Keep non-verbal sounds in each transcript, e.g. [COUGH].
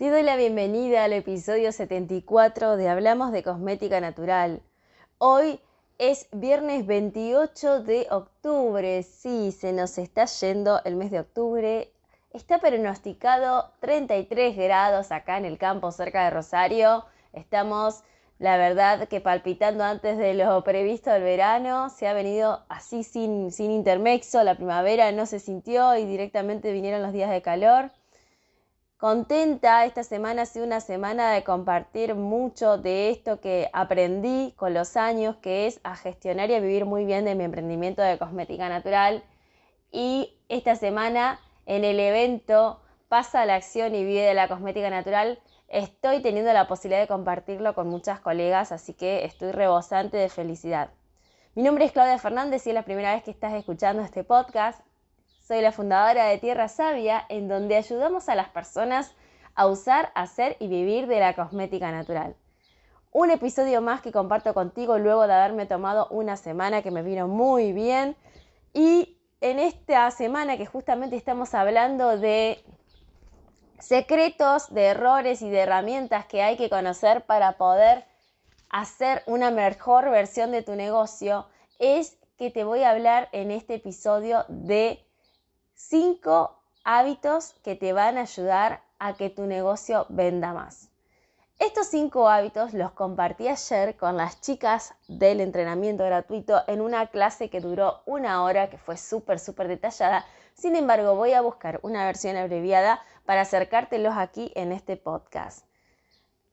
Te doy la bienvenida al episodio 74 de Hablamos de Cosmética Natural. Hoy es viernes 28 de octubre. Sí, se nos está yendo el mes de octubre. Está pronosticado 33 grados acá en el campo cerca de Rosario. Estamos, la verdad, que palpitando antes de lo previsto del verano. Se ha venido así sin, sin intermexo. La primavera no se sintió y directamente vinieron los días de calor contenta. Esta semana ha sido una semana de compartir mucho de esto que aprendí con los años, que es a gestionar y a vivir muy bien de mi emprendimiento de cosmética natural. Y esta semana en el evento Pasa la acción y vive de la cosmética natural, estoy teniendo la posibilidad de compartirlo con muchas colegas, así que estoy rebosante de felicidad. Mi nombre es Claudia Fernández y es la primera vez que estás escuchando este podcast. Soy la fundadora de Tierra Sabia, en donde ayudamos a las personas a usar, hacer y vivir de la cosmética natural. Un episodio más que comparto contigo luego de haberme tomado una semana que me vino muy bien. Y en esta semana que justamente estamos hablando de secretos, de errores y de herramientas que hay que conocer para poder hacer una mejor versión de tu negocio, es que te voy a hablar en este episodio de Cinco hábitos que te van a ayudar a que tu negocio venda más. Estos cinco hábitos los compartí ayer con las chicas del entrenamiento gratuito en una clase que duró una hora, que fue súper, súper detallada. Sin embargo, voy a buscar una versión abreviada para acercártelos aquí en este podcast.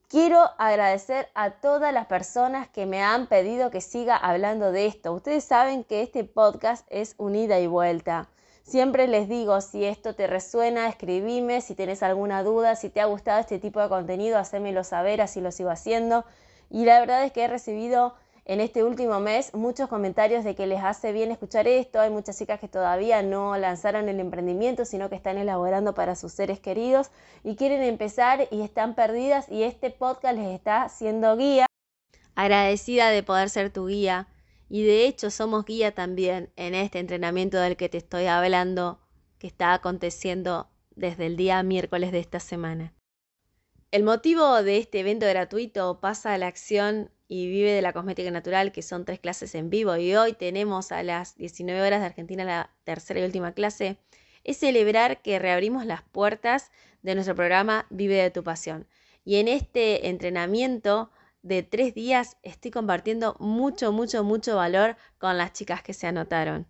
Quiero agradecer a todas las personas que me han pedido que siga hablando de esto. Ustedes saben que este podcast es unida y vuelta. Siempre les digo, si esto te resuena, escribime, si tienes alguna duda, si te ha gustado este tipo de contenido, hacémelo saber, así lo sigo haciendo. Y la verdad es que he recibido en este último mes muchos comentarios de que les hace bien escuchar esto. Hay muchas chicas que todavía no lanzaron el emprendimiento, sino que están elaborando para sus seres queridos y quieren empezar y están perdidas y este podcast les está haciendo guía. Agradecida de poder ser tu guía y de hecho somos guía también en este entrenamiento del que te estoy hablando, que está aconteciendo desde el día miércoles de esta semana. El motivo de este evento gratuito pasa a la acción y vive de la cosmética natural, que son tres clases en vivo, y hoy tenemos a las 19 horas de Argentina la tercera y última clase, es celebrar que reabrimos las puertas de nuestro programa Vive de tu pasión. Y en este entrenamiento de tres días estoy compartiendo mucho, mucho, mucho valor con las chicas que se anotaron.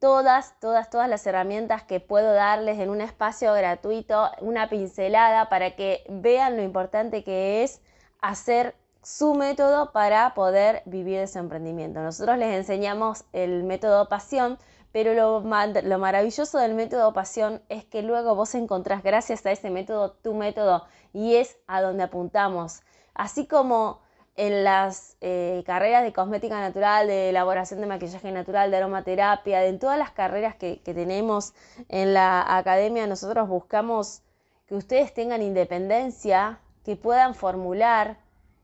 Todas, todas, todas las herramientas que puedo darles en un espacio gratuito, una pincelada para que vean lo importante que es hacer su método para poder vivir ese emprendimiento. Nosotros les enseñamos el método pasión, pero lo, lo, maravilloso del método pasión es que luego vos encontrás gracias a ese método tu método y es a donde apuntamos. Así como en las eh, carreras de cosmética natural, de elaboración de maquillaje natural, de aromaterapia, en todas las carreras que, que tenemos en la academia, nosotros buscamos que ustedes tengan independencia, que puedan formular,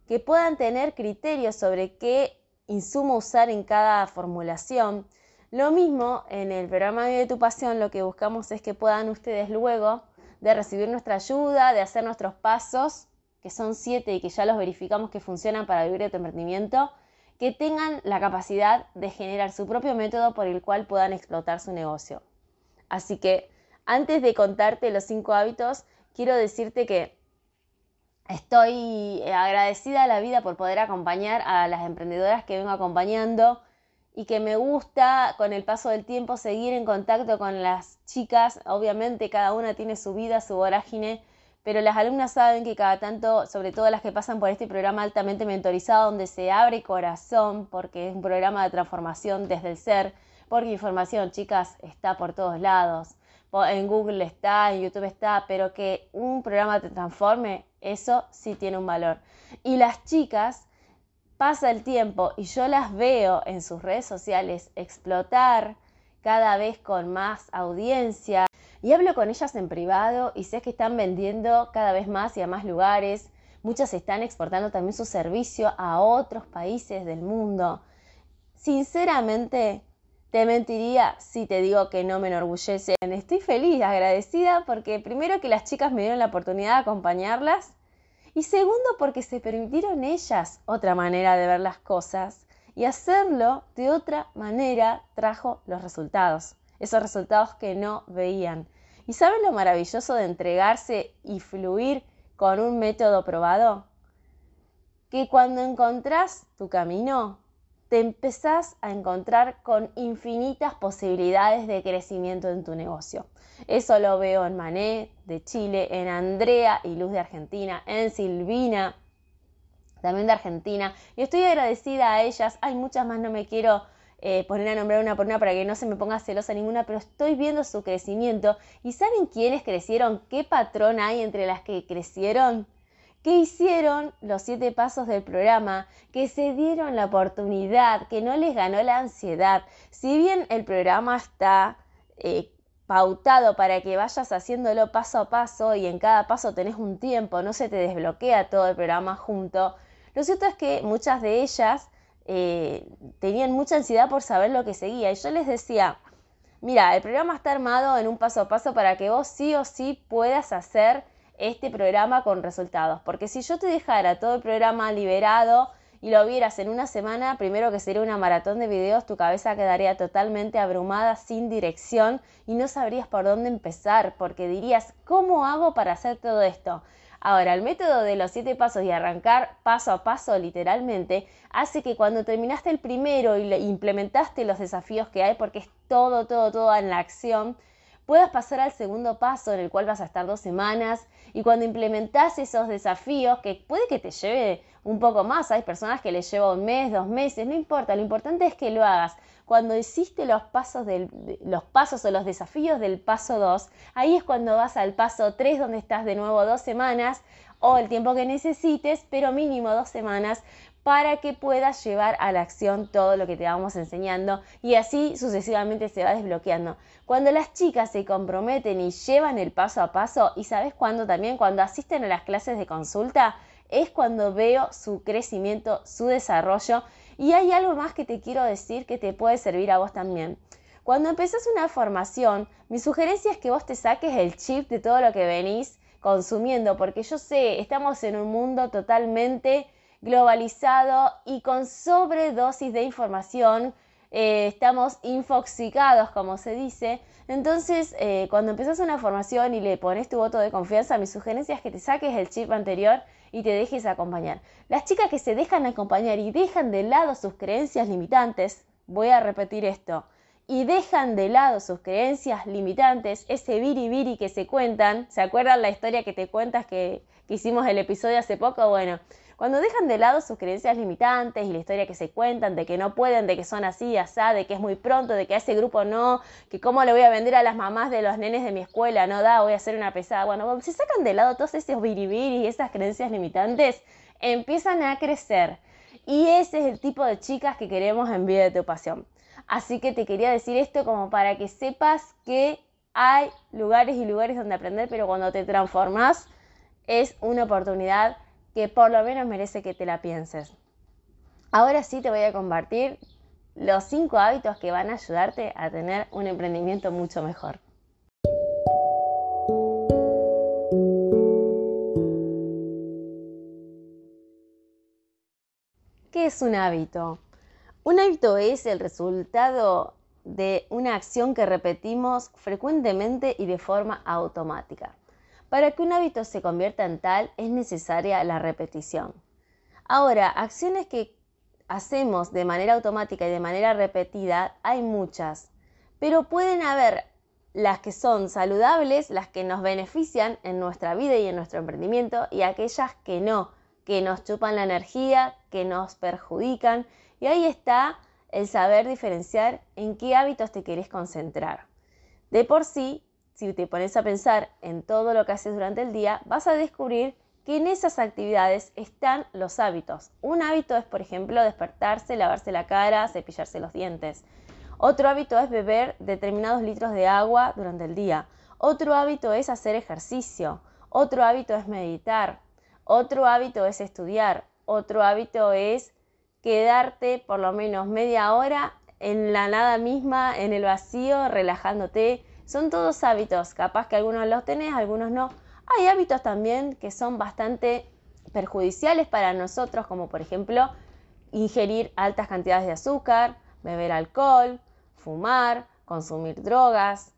que puedan tener criterios sobre qué insumo usar en cada formulación. Lo mismo en el programa de tu pasión, lo que buscamos es que puedan ustedes luego de recibir nuestra ayuda, de hacer nuestros pasos, que son siete y que ya los verificamos que funcionan para vivir de tu emprendimiento, que tengan la capacidad de generar su propio método por el cual puedan explotar su negocio. Así que antes de contarte los cinco hábitos, quiero decirte que estoy agradecida a la vida por poder acompañar a las emprendedoras que vengo acompañando y que me gusta con el paso del tiempo seguir en contacto con las chicas. Obviamente cada una tiene su vida, su vorágine pero las alumnas saben que cada tanto, sobre todo las que pasan por este programa altamente mentorizado, donde se abre corazón, porque es un programa de transformación desde el ser, porque información, chicas, está por todos lados, en Google está, en YouTube está, pero que un programa te transforme, eso sí tiene un valor. Y las chicas, pasa el tiempo y yo las veo en sus redes sociales explotar cada vez con más audiencia. Y hablo con ellas en privado y sé que están vendiendo cada vez más y a más lugares. Muchas están exportando también su servicio a otros países del mundo. Sinceramente, te mentiría si te digo que no me enorgullece. Estoy feliz, agradecida porque primero que las chicas me dieron la oportunidad de acompañarlas y segundo porque se permitieron ellas otra manera de ver las cosas y hacerlo de otra manera trajo los resultados, esos resultados que no veían. ¿Y saben lo maravilloso de entregarse y fluir con un método probado? Que cuando encontrás tu camino, te empezás a encontrar con infinitas posibilidades de crecimiento en tu negocio. Eso lo veo en Mané de Chile, en Andrea y Luz de Argentina, en Silvina también de Argentina. Y estoy agradecida a ellas. Hay muchas más, no me quiero eh, poner a nombrar una por una para que no se me ponga celosa ninguna, pero estoy viendo su crecimiento. ¿Y saben quiénes crecieron? ¿Qué patrón hay entre las que crecieron? ¿Qué hicieron los siete pasos del programa? Que se dieron la oportunidad, que no les ganó la ansiedad. Si bien el programa está eh, pautado para que vayas haciéndolo paso a paso y en cada paso tenés un tiempo, no se te desbloquea todo el programa junto, lo cierto es que muchas de ellas eh, tenían mucha ansiedad por saber lo que seguía y yo les decía, mira, el programa está armado en un paso a paso para que vos sí o sí puedas hacer este programa con resultados, porque si yo te dejara todo el programa liberado y lo vieras en una semana, primero que sería una maratón de videos, tu cabeza quedaría totalmente abrumada, sin dirección y no sabrías por dónde empezar, porque dirías, ¿cómo hago para hacer todo esto? Ahora, el método de los siete pasos y arrancar paso a paso literalmente hace que cuando terminaste el primero y implementaste los desafíos que hay, porque es todo, todo, todo en la acción, puedas pasar al segundo paso en el cual vas a estar dos semanas y cuando implementas esos desafíos, que puede que te lleve un poco más, hay personas que les lleva un mes, dos meses, no importa, lo importante es que lo hagas. Cuando hiciste los pasos, del, los pasos o los desafíos del paso 2, ahí es cuando vas al paso 3 donde estás de nuevo dos semanas o el tiempo que necesites, pero mínimo dos semanas para que puedas llevar a la acción todo lo que te vamos enseñando y así sucesivamente se va desbloqueando. Cuando las chicas se comprometen y llevan el paso a paso, y sabes cuándo también, cuando asisten a las clases de consulta, es cuando veo su crecimiento, su desarrollo y hay algo más que te quiero decir que te puede servir a vos también. Cuando empezás una formación, mi sugerencia es que vos te saques el chip de todo lo que venís consumiendo, porque yo sé, estamos en un mundo totalmente globalizado y con sobredosis de información. Eh, estamos infoxicados, como se dice. Entonces, eh, cuando empezás una formación y le pones tu voto de confianza, mi sugerencia es que te saques el chip anterior y te dejes acompañar. Las chicas que se dejan acompañar y dejan de lado sus creencias limitantes, voy a repetir esto, y dejan de lado sus creencias limitantes, ese viri que se cuentan, ¿se acuerdan la historia que te cuentas que, que hicimos el episodio hace poco? Bueno, cuando dejan de lado sus creencias limitantes y la historia que se cuentan de que no pueden, de que son así, asá, de que es muy pronto, de que a ese grupo no, que cómo le voy a vender a las mamás de los nenes de mi escuela, no da, voy a hacer una pesada. Bueno, se sacan de lado todos esos biribiri y esas creencias limitantes, empiezan a crecer. Y ese es el tipo de chicas que queremos en Vida de tu Pasión. Así que te quería decir esto como para que sepas que hay lugares y lugares donde aprender, pero cuando te transformas es una oportunidad que por lo menos merece que te la pienses. Ahora sí te voy a compartir los cinco hábitos que van a ayudarte a tener un emprendimiento mucho mejor. ¿Qué es un hábito? Un hábito es el resultado de una acción que repetimos frecuentemente y de forma automática. Para que un hábito se convierta en tal es necesaria la repetición. Ahora, acciones que hacemos de manera automática y de manera repetida hay muchas, pero pueden haber las que son saludables, las que nos benefician en nuestra vida y en nuestro emprendimiento y aquellas que no, que nos chupan la energía, que nos perjudican y ahí está el saber diferenciar en qué hábitos te querés concentrar. De por sí, si te pones a pensar en todo lo que haces durante el día, vas a descubrir que en esas actividades están los hábitos. Un hábito es, por ejemplo, despertarse, lavarse la cara, cepillarse los dientes. Otro hábito es beber determinados litros de agua durante el día. Otro hábito es hacer ejercicio. Otro hábito es meditar. Otro hábito es estudiar. Otro hábito es quedarte por lo menos media hora en la nada misma, en el vacío, relajándote. Son todos hábitos. Capaz que algunos los tenés, algunos no hay hábitos también que son bastante perjudiciales para nosotros, como por ejemplo ingerir altas cantidades de azúcar, beber alcohol, fumar, consumir drogas,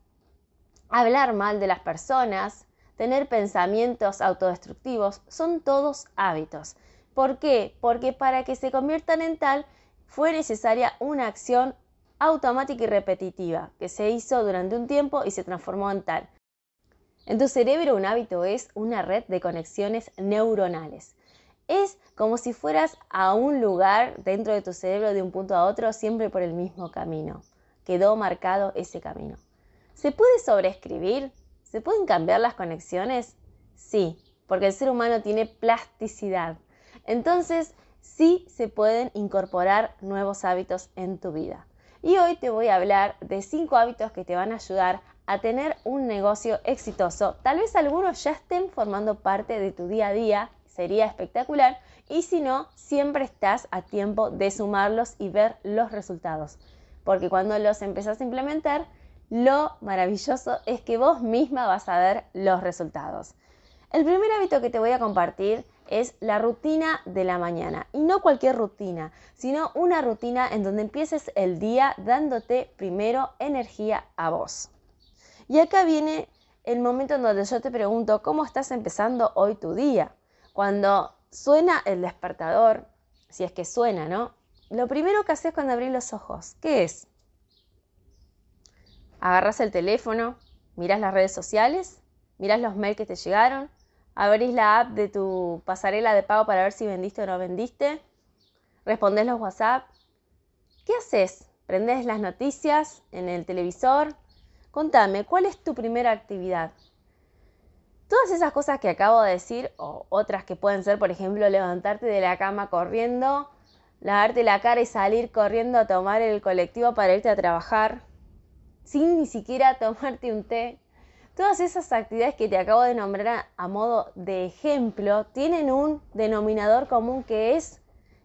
hablar mal de las personas, tener pensamientos autodestructivos, son todos hábitos. ¿Por qué? Porque para que se conviertan en tal fue necesaria una acción automática y repetitiva que se hizo durante un tiempo y se transformó en tal. En tu cerebro un hábito es una red de conexiones neuronales. Es como si fueras a un lugar dentro de tu cerebro de un punto a otro siempre por el mismo camino. Quedó marcado ese camino. ¿Se puede sobreescribir? ¿Se pueden cambiar las conexiones? Sí, porque el ser humano tiene plasticidad. Entonces, sí se pueden incorporar nuevos hábitos en tu vida. Y hoy te voy a hablar de cinco hábitos que te van a ayudar a tener un negocio exitoso. Tal vez algunos ya estén formando parte de tu día a día, sería espectacular, y si no, siempre estás a tiempo de sumarlos y ver los resultados. Porque cuando los empezás a implementar, lo maravilloso es que vos misma vas a ver los resultados. El primer hábito que te voy a compartir es la rutina de la mañana. Y no cualquier rutina, sino una rutina en donde empieces el día dándote primero energía a vos. Y acá viene el momento en donde yo te pregunto, ¿cómo estás empezando hoy tu día? Cuando suena el despertador, si es que suena, ¿no? Lo primero que haces cuando abrís los ojos, ¿qué es? Agarras el teléfono, miras las redes sociales, miras los mails que te llegaron, abrís la app de tu pasarela de pago para ver si vendiste o no vendiste, respondes los WhatsApp. ¿Qué haces? ¿Prendes las noticias en el televisor? Contame, ¿cuál es tu primera actividad? Todas esas cosas que acabo de decir, o otras que pueden ser, por ejemplo, levantarte de la cama corriendo, lavarte la cara y salir corriendo a tomar el colectivo para irte a trabajar, sin ni siquiera [LAUGHS] tomarte un té. Todas esas actividades que te acabo de nombrar a, modo de ejemplo tienen un denominador común que es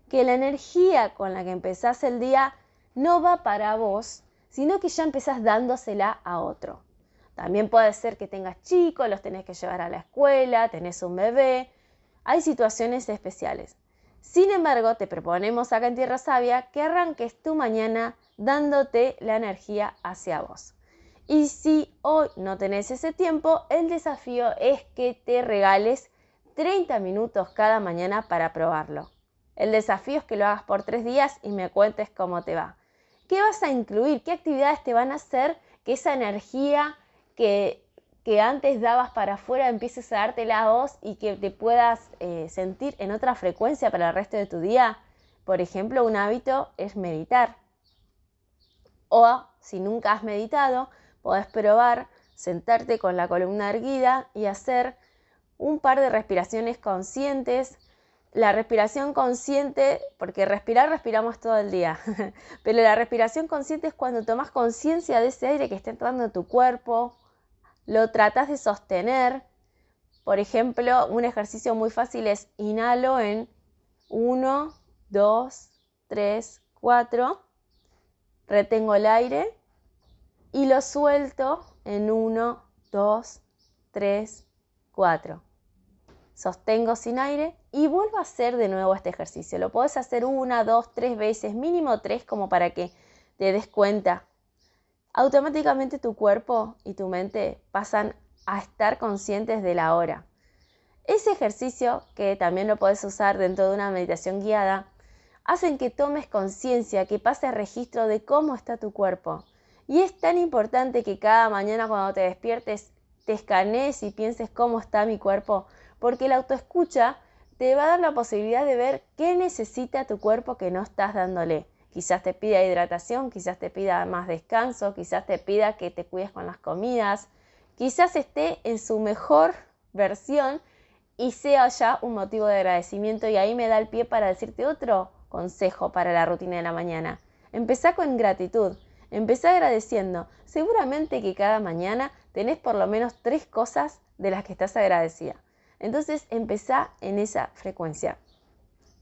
que la energía con la que empezás el día no va para vos, sino que ya empezás dándosela a otro. También puede ser que tengas chicos, los tenés que llevar a la escuela, tenés un bebé. Hay situaciones especiales. Sin embargo, te proponemos acá en Tierra Sabia que arranques tu mañana dándote la energía hacia vos. Y si hoy no tenés ese tiempo, el desafío es que te regales 30 minutos cada mañana para probarlo. El desafío es que lo hagas por tres días y me cuentes cómo te va. ¿Qué vas a incluir? ¿Qué actividades te van a hacer que esa energía que, antes dabas para afuera empieces a dártela a vos y que te puedas eh, sentir en otra frecuencia para el resto de tu día? Por ejemplo, un hábito es meditar. O si nunca has meditado, podés probar sentarte con la columna erguida y hacer un par de respiraciones conscientes la respiración consciente, porque respirar respiramos todo el día, [LAUGHS] pero la respiración consciente es cuando tomas conciencia de ese aire que está entrando en tu cuerpo, lo tratas de sostener. Por ejemplo, un ejercicio muy fácil es inhalo en 1, 2, 3, 4, retengo el aire y lo suelto en 1, 2, 3, 4 sostengo sin aire y vuelvo a hacer de nuevo este ejercicio. Lo puedes hacer una, dos, tres veces, mínimo tres como para que te des cuenta. Automáticamente tu cuerpo y tu mente pasan a estar conscientes de la hora. Ese ejercicio, que también lo puedes usar dentro de una meditación guiada, hacen que tomes conciencia, que pases registro de cómo está tu cuerpo. Y es tan importante que cada mañana cuando te despiertes te escanees y pienses cómo está mi cuerpo, porque la autoescucha te va a dar la posibilidad de ver qué necesita tu cuerpo que no estás dándole. Quizás te pida hidratación, quizás te pida más descanso, quizás te pida que te cuides con las comidas, quizás esté en su mejor versión y sea ya un motivo de agradecimiento y ahí me da el pie para decirte otro consejo para la rutina de la mañana. Empezá con gratitud, empezá agradeciendo. Seguramente que cada mañana tenés por lo menos tres cosas de las que estás agradecida. Entonces empezá en esa frecuencia.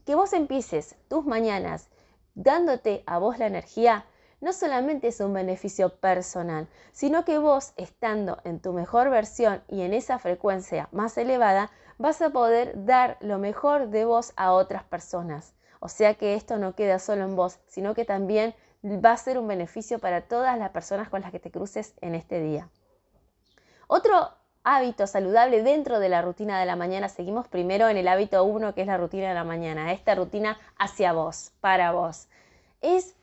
Que vos empieces tus mañanas dándote a vos la energía no solamente es un beneficio personal, sino que vos, estando en tu mejor versión y en esa frecuencia más elevada, vas a poder dar lo mejor de vos a otras personas. O sea que esto no queda solo en vos, sino que también va a ser un beneficio para todas las personas con las que te cruces en este día. Otro hábito saludable dentro de la rutina de la mañana, seguimos primero en el hábito 1 que es la rutina de la mañana, esta rutina hacia vos, para vos. Es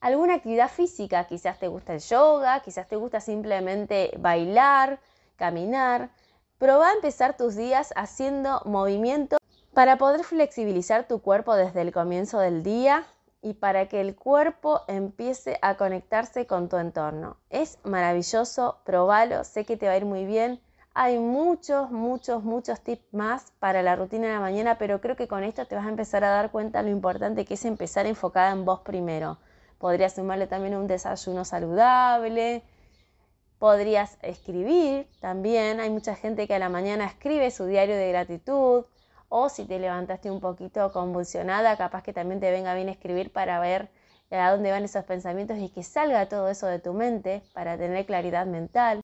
alguna actividad física, quizás te gusta el yoga, quizás te gusta simplemente bailar, caminar. Proba a empezar tus días haciendo movimiento para poder flexibilizar tu cuerpo desde el comienzo del día y para que el cuerpo empiece a conectarse con tu entorno. Es maravilloso, probalo, sé que te va a ir muy bien. Hay muchos, muchos, muchos tips más para la rutina de la mañana, pero creo que con esto te vas a empezar a dar cuenta lo importante que es empezar enfocada en vos primero. Podrías sumarle también un desayuno saludable. Podrías escribir también. Hay mucha gente que a la mañana escribe su diario de gratitud. O si te levantaste un poquito convulsionada, capaz que también te venga bien escribir para ver a dónde van esos pensamientos y que salga todo eso de tu mente para tener claridad mental.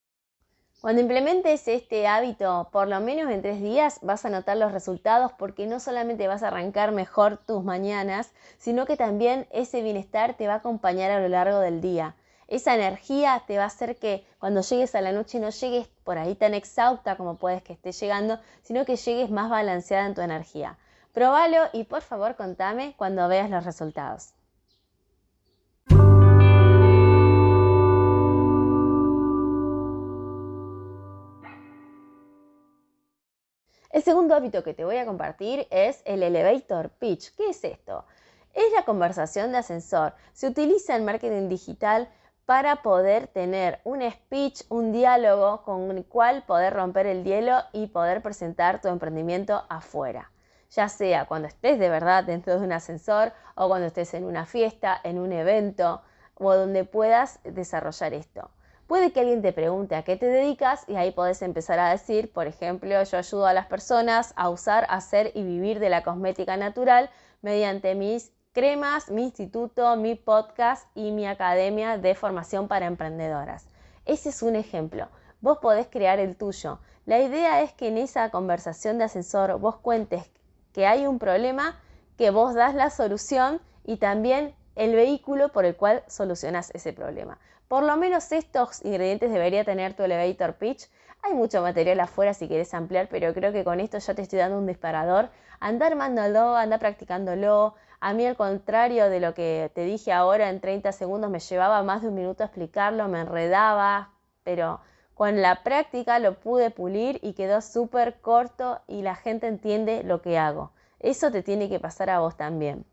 Cuando implementes este hábito por lo menos en tres días vas a notar los resultados porque no solamente vas a arrancar mejor tus mañanas, sino que también ese bienestar te va a acompañar a lo largo del día. Esa energía te va a hacer que cuando llegues a la noche no llegues por ahí tan exhausta como puedes que estés llegando, sino que llegues más balanceada en tu energía. Probalo y por favor contame cuando veas los resultados. El segundo hábito que te voy a compartir es el elevator pitch. ¿Qué es esto? Es la conversación de ascensor. Se utiliza en marketing digital para poder tener un speech, un diálogo con el cual poder romper el hielo y poder presentar tu emprendimiento afuera. Ya sea cuando estés de verdad dentro de un ascensor o cuando estés en una fiesta, en un evento o donde puedas desarrollar esto. Puede que alguien te pregunte a qué te dedicas y ahí podés empezar a decir, por ejemplo, yo ayudo a las personas a usar, hacer y vivir de la cosmética natural mediante mis cremas, mi instituto, mi podcast y mi academia de formación para emprendedoras. Ese es un ejemplo. Vos podés crear el tuyo. La idea es que en esa conversación de ascensor vos cuentes que hay un problema, que vos das la solución y también el vehículo por el cual solucionas ese problema. Por lo menos estos ingredientes debería tener tu elevator pitch. Hay mucho material afuera si quieres ampliar, pero creo que con esto ya te estoy dando un disparador. Anda armándolo, anda practicándolo. A mí, al contrario de lo que te dije ahora, en 30 segundos me llevaba más de un minuto explicarlo, me enredaba, pero con la práctica lo pude pulir y quedó súper corto y la gente entiende lo que hago. Eso te tiene que pasar a vos también.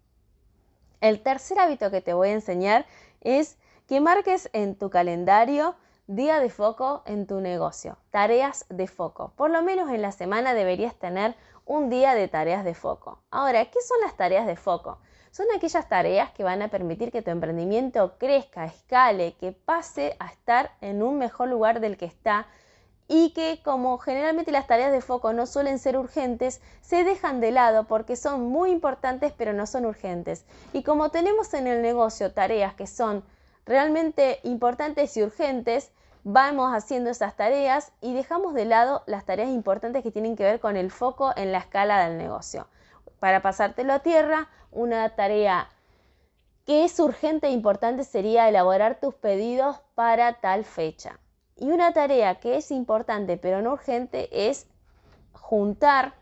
El tercer hábito que te voy a enseñar es que marques en tu calendario día de foco en tu negocio, tareas de foco. Por lo menos en la semana deberías tener un día de tareas de foco. Ahora, ¿qué son las tareas de foco? Son aquellas tareas que van a permitir que tu emprendimiento crezca, escale, que pase a estar en un mejor lugar del que está y que como generalmente las tareas de foco no suelen ser urgentes, se dejan de lado porque son muy importantes pero no son urgentes. Y como tenemos en el negocio tareas que son realmente importantes y urgentes, vamos haciendo esas tareas y dejamos de lado las tareas importantes que tienen que ver con el foco en la escala del negocio. Para pasártelo a tierra, una tarea que es urgente e importante sería elaborar tus pedidos para tal fecha. Y una tarea que es importante pero no urgente es juntar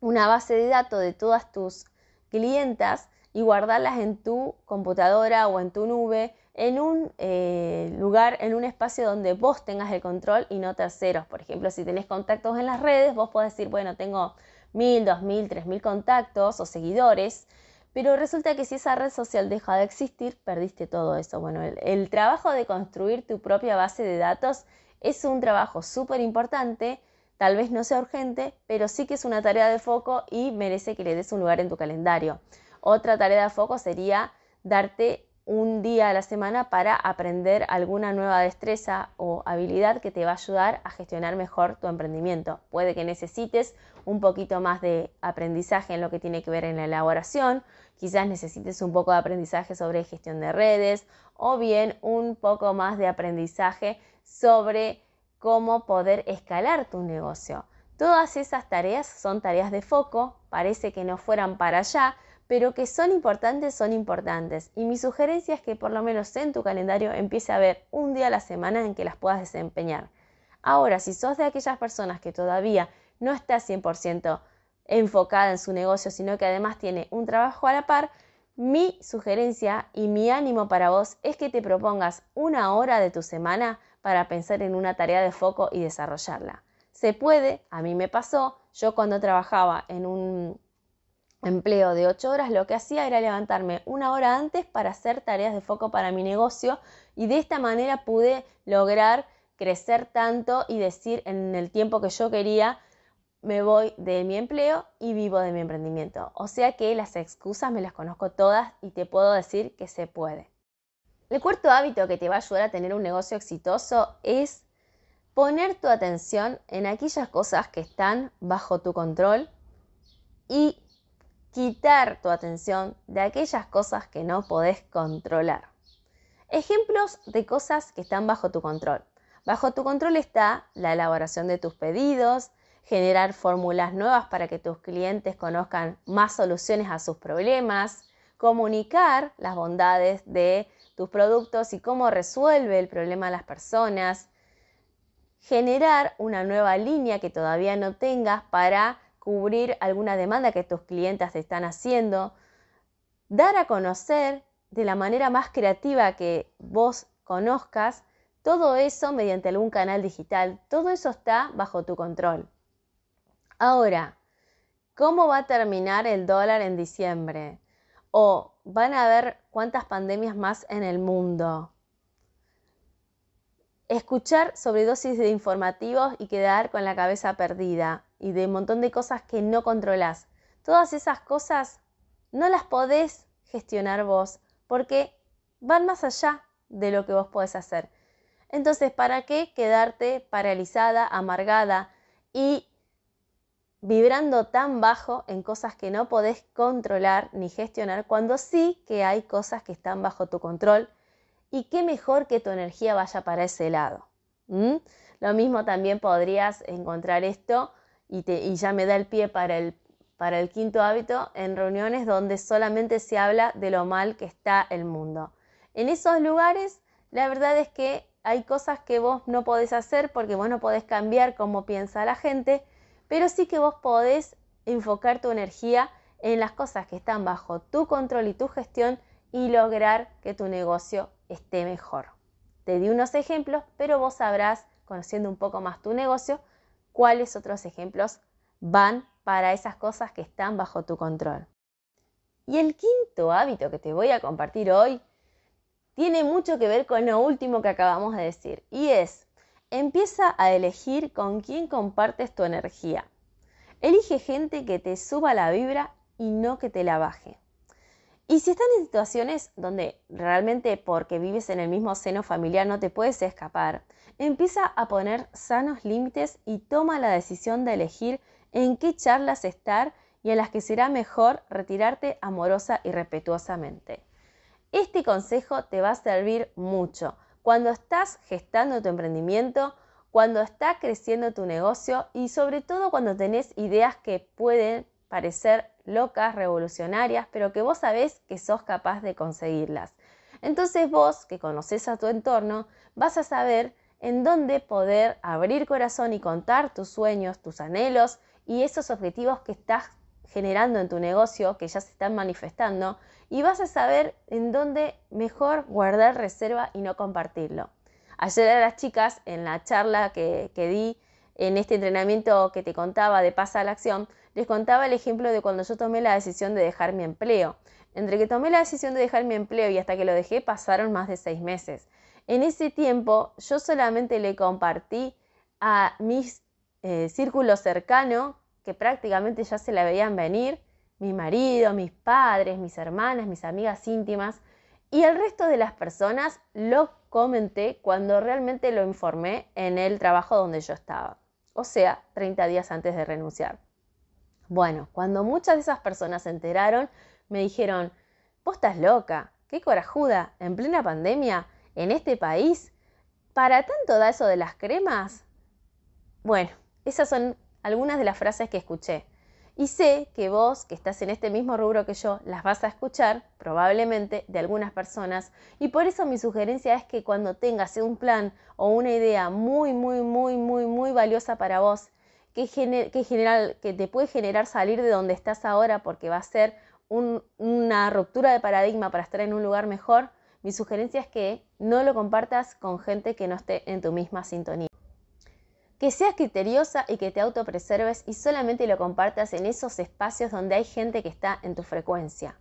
una base de datos de todas tus clientas y guardarlas en tu computadora o en tu nube en un eh, lugar, en un espacio donde vos tengas el control y no terceros. Por ejemplo, si tenés contactos en las redes, vos podés decir, bueno, tengo mil, dos mil, tres mil contactos o seguidores, pero resulta que si esa red social deja de existir, perdiste todo eso. Bueno, el trabajo de construir tu propia base de datos Es un trabajo súper importante, tal vez no sea urgente, pero sí que es una tarea de foco y merece que le des un lugar en tu calendario. Otra tarea de foco sería darte un día a la semana para aprender alguna nueva destreza o habilidad que te va a ayudar a gestionar mejor tu emprendimiento. Puede que necesites un poquito más de aprendizaje en lo que tiene que ver en la elaboración, quizás necesites un poco de aprendizaje sobre gestión de redes o bien un poco más de aprendizaje sobre cómo poder escalar tu negocio. Todas esas tareas son tareas de foco, parece que no fueran para allá, pero que son importantes, son importantes. Y mi sugerencia es que por lo menos en tu calendario empiece a haber un día a la semana en que las puedas desempeñar. Ahora, si sos de aquellas personas que todavía no está 100% enfocada en su negocio, sino que además tiene un trabajo a la par, mi sugerencia y mi ánimo para vos es que te propongas una hora de tu semana para pensar en una tarea de foco y desarrollarla. Se puede, a mí me pasó, yo cuando trabajaba en un empleo de 8 horas, lo que hacía era levantarme una hora antes para hacer tareas de foco para mi negocio y de esta manera pude lograr crecer tanto y decir en el tiempo que yo quería, me voy de mi empleo y vivo de mi emprendimiento. O sea que las excusas me las conozco todas y te puedo decir que se puede. El cuarto hábito que te va a ayudar a tener un negocio exitoso es poner tu atención en aquellas cosas que están bajo tu control y quitar tu atención de aquellas cosas que no podés controlar. Ejemplos de cosas que están bajo tu control. Bajo tu control está la elaboración de tus pedidos, generar fórmulas nuevas para que tus clientes conozcan más soluciones a sus problemas, comunicar las bondades de tus productos y cómo resuelve el problema a las personas, generar una nueva línea que todavía no tengas para cubrir alguna demanda que tus clientes te están haciendo, dar a conocer de la manera más creativa que vos conozcas todo eso mediante algún canal digital, todo eso está bajo tu control. Ahora, ¿cómo va a terminar el dólar en diciembre? ¿O van a haber cuántas pandemias más en el mundo? Escuchar sobredosis de informativos y quedar con la cabeza perdida y de un montón de cosas que no controlas. Todas esas cosas no las podés gestionar vos porque van más allá de lo que vos podés hacer. Entonces, ¿para qué quedarte paralizada, amargada y vibrando tan bajo en cosas que no podés controlar ni gestionar cuando sí que hay cosas que están bajo tu control y qué mejor que tu energía vaya para ese lado. Lo mismo también podrías encontrar esto y, ya me da el pie para el, para el quinto hábito en reuniones donde solamente se habla de lo mal que está el mundo. En esos lugares, la verdad es que hay cosas que vos no podés hacer porque vos no podés cambiar cómo piensa la gente, pero sí que vos podés enfocar tu energía en las cosas que están bajo tu control y tu gestión y lograr que tu negocio esté mejor. Te di unos ejemplos, pero vos sabrás, conociendo un poco más tu negocio, cuáles otros ejemplos van para esas cosas que están bajo tu control. Y el quinto hábito que te voy a compartir hoy tiene mucho que ver con lo último que acabamos de decir y es, empieza a elegir con quién compartes tu energía. Elige gente que te suba la vibra y no que te la baje. Y si están en situaciones donde realmente porque vives en el mismo seno familiar no te puedes escapar, empieza a poner sanos límites y toma la decisión de elegir en qué charlas estar y en las que será mejor retirarte amorosa y respetuosamente. Este consejo te va a servir mucho cuando estás gestando tu emprendimiento, cuando está creciendo tu negocio y sobre todo cuando tenés ideas que pueden parecer locas, revolucionarias, pero que vos sabés que sos capaz de conseguirlas. Entonces vos, que conoces a tu entorno, vas a saber en dónde poder abrir corazón y contar tus sueños, tus anhelos y esos objetivos que estás generando en tu negocio, que ya se están manifestando, y vas a saber en dónde mejor guardar reserva y no compartirlo. Ayer a las chicas, en la charla que, que di en este entrenamiento que te contaba de Pasa a la Acción, les contaba el ejemplo de cuando yo tomé la decisión de dejar mi empleo. Entre que tomé la decisión de dejar mi empleo y hasta que lo dejé pasaron más de seis meses. En ese tiempo yo solamente le compartí a mis eh, círculos cercanos, que prácticamente ya se la veían venir, mi marido, mis padres, mis hermanas, mis amigas íntimas, y el resto de las personas lo comenté cuando realmente lo informé en el trabajo donde yo estaba, o sea, 30 días antes de renunciar. Bueno, cuando muchas de esas personas se enteraron, me dijeron, vos estás loca, qué corajuda, en plena pandemia, en este país, ¿para tanto da eso de las cremas? Bueno, esas son algunas de las frases que escuché. Y sé que vos, que estás en este mismo rubro que yo, las vas a escuchar probablemente de algunas personas. Y por eso mi sugerencia es que cuando tengas un plan o una idea muy, muy, muy, muy, muy valiosa para vos, que, general, que te puede generar salir de donde estás ahora porque va a ser una ruptura de paradigma para estar en un lugar mejor, mi sugerencia es que no lo compartas con gente que no esté en tu misma sintonía que seas criteriosa y que te autopreserves y solamente lo compartas en esos espacios donde hay gente que está en tu frecuencia.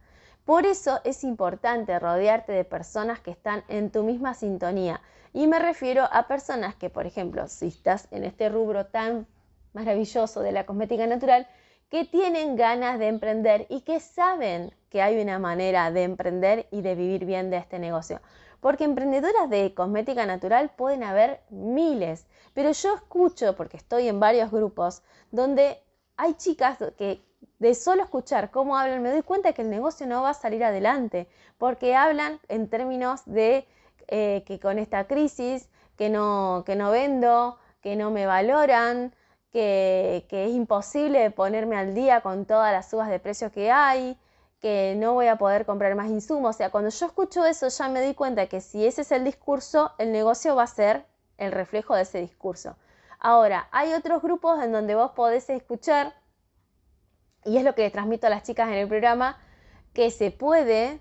Por eso es importante rodearte de personas que están en tu misma sintonía. Y me refiero a personas que, por ejemplo, si estás en este rubro tan maravilloso de la cosmética natural, que tienen ganas de emprender y que saben que hay una manera de emprender y de vivir bien de este negocio. Porque emprendedoras de cosmética natural pueden haber miles, pero yo escucho, porque estoy en varios grupos, donde hay chicas que de solo escuchar cómo hablan me doy cuenta que el negocio no va a salir adelante, porque hablan en términos de eh, que con esta crisis, que no, que no vendo, que no me valoran, que, es imposible ponerme al día con todas las subas de precios que hay, que no voy a poder comprar más insumos. O sea, cuando yo escucho eso ya me di cuenta que si ese es el discurso, el negocio va a ser el reflejo de ese discurso. Ahora, hay otros grupos en donde vos podés escuchar, y es lo que le transmito a las chicas en el programa, que se puede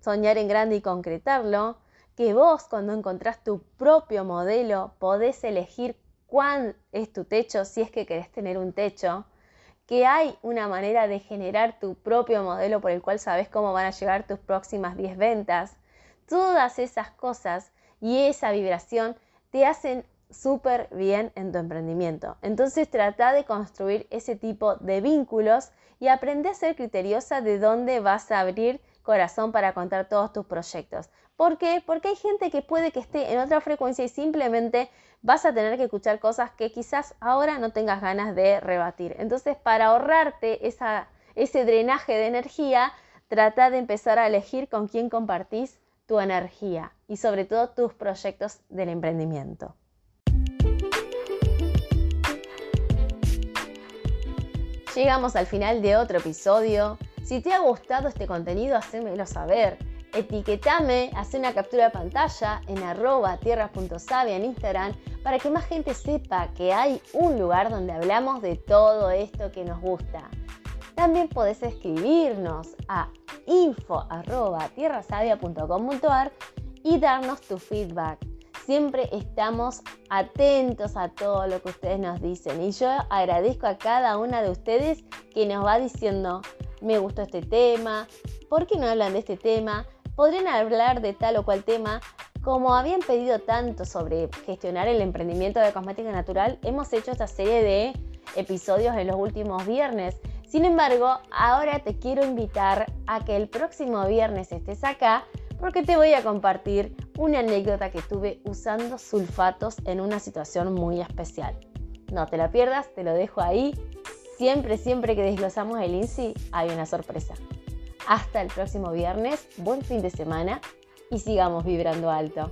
soñar en grande y concretarlo, que vos cuando encontrás tu propio modelo podés elegir cuál es tu techo, si es que querés tener un techo, que hay una manera de generar tu propio modelo por el cual sabes cómo van a llegar tus próximas 10 ventas. Todas esas cosas y esa vibración te hacen súper bien en tu emprendimiento. Entonces trata de construir ese tipo de vínculos y aprende a ser criteriosa de dónde vas a abrir corazón para contar todos tus proyectos. ¿Por qué? Porque hay gente que puede que esté en otra frecuencia y simplemente vas a tener que escuchar cosas que quizás ahora no tengas ganas de rebatir. Entonces, para ahorrarte ese drenaje de energía, trata de empezar a elegir con quién compartís tu energía y sobre todo tus proyectos del emprendimiento. Llegamos al final de otro episodio. Si te ha gustado este contenido, hacémelo saber etiquetame, hace una captura de pantalla en arroba tierra.savia en Instagram para que más gente sepa que hay un lugar donde hablamos de todo esto que nos gusta. También podés escribirnos a info arroba tierrasavia.com.ar y darnos tu feedback. Siempre estamos atentos a todo lo que ustedes nos dicen y yo agradezco a cada una de ustedes que nos va diciendo me gustó este tema, ¿por qué no hablan de este tema? Podrían hablar de tal o cual tema. Como habían pedido tanto sobre gestionar el emprendimiento de cosmética natural, hemos hecho esta serie de episodios en los últimos viernes. Sin embargo, ahora te quiero invitar a que el próximo viernes estés acá porque te voy a compartir una anécdota que tuve usando sulfatos en una situación muy especial. No te la pierdas, te lo dejo ahí. Siempre, siempre que desglosamos el INSI hay una sorpresa. Hasta el próximo viernes, buen fin de semana y sigamos vibrando alto.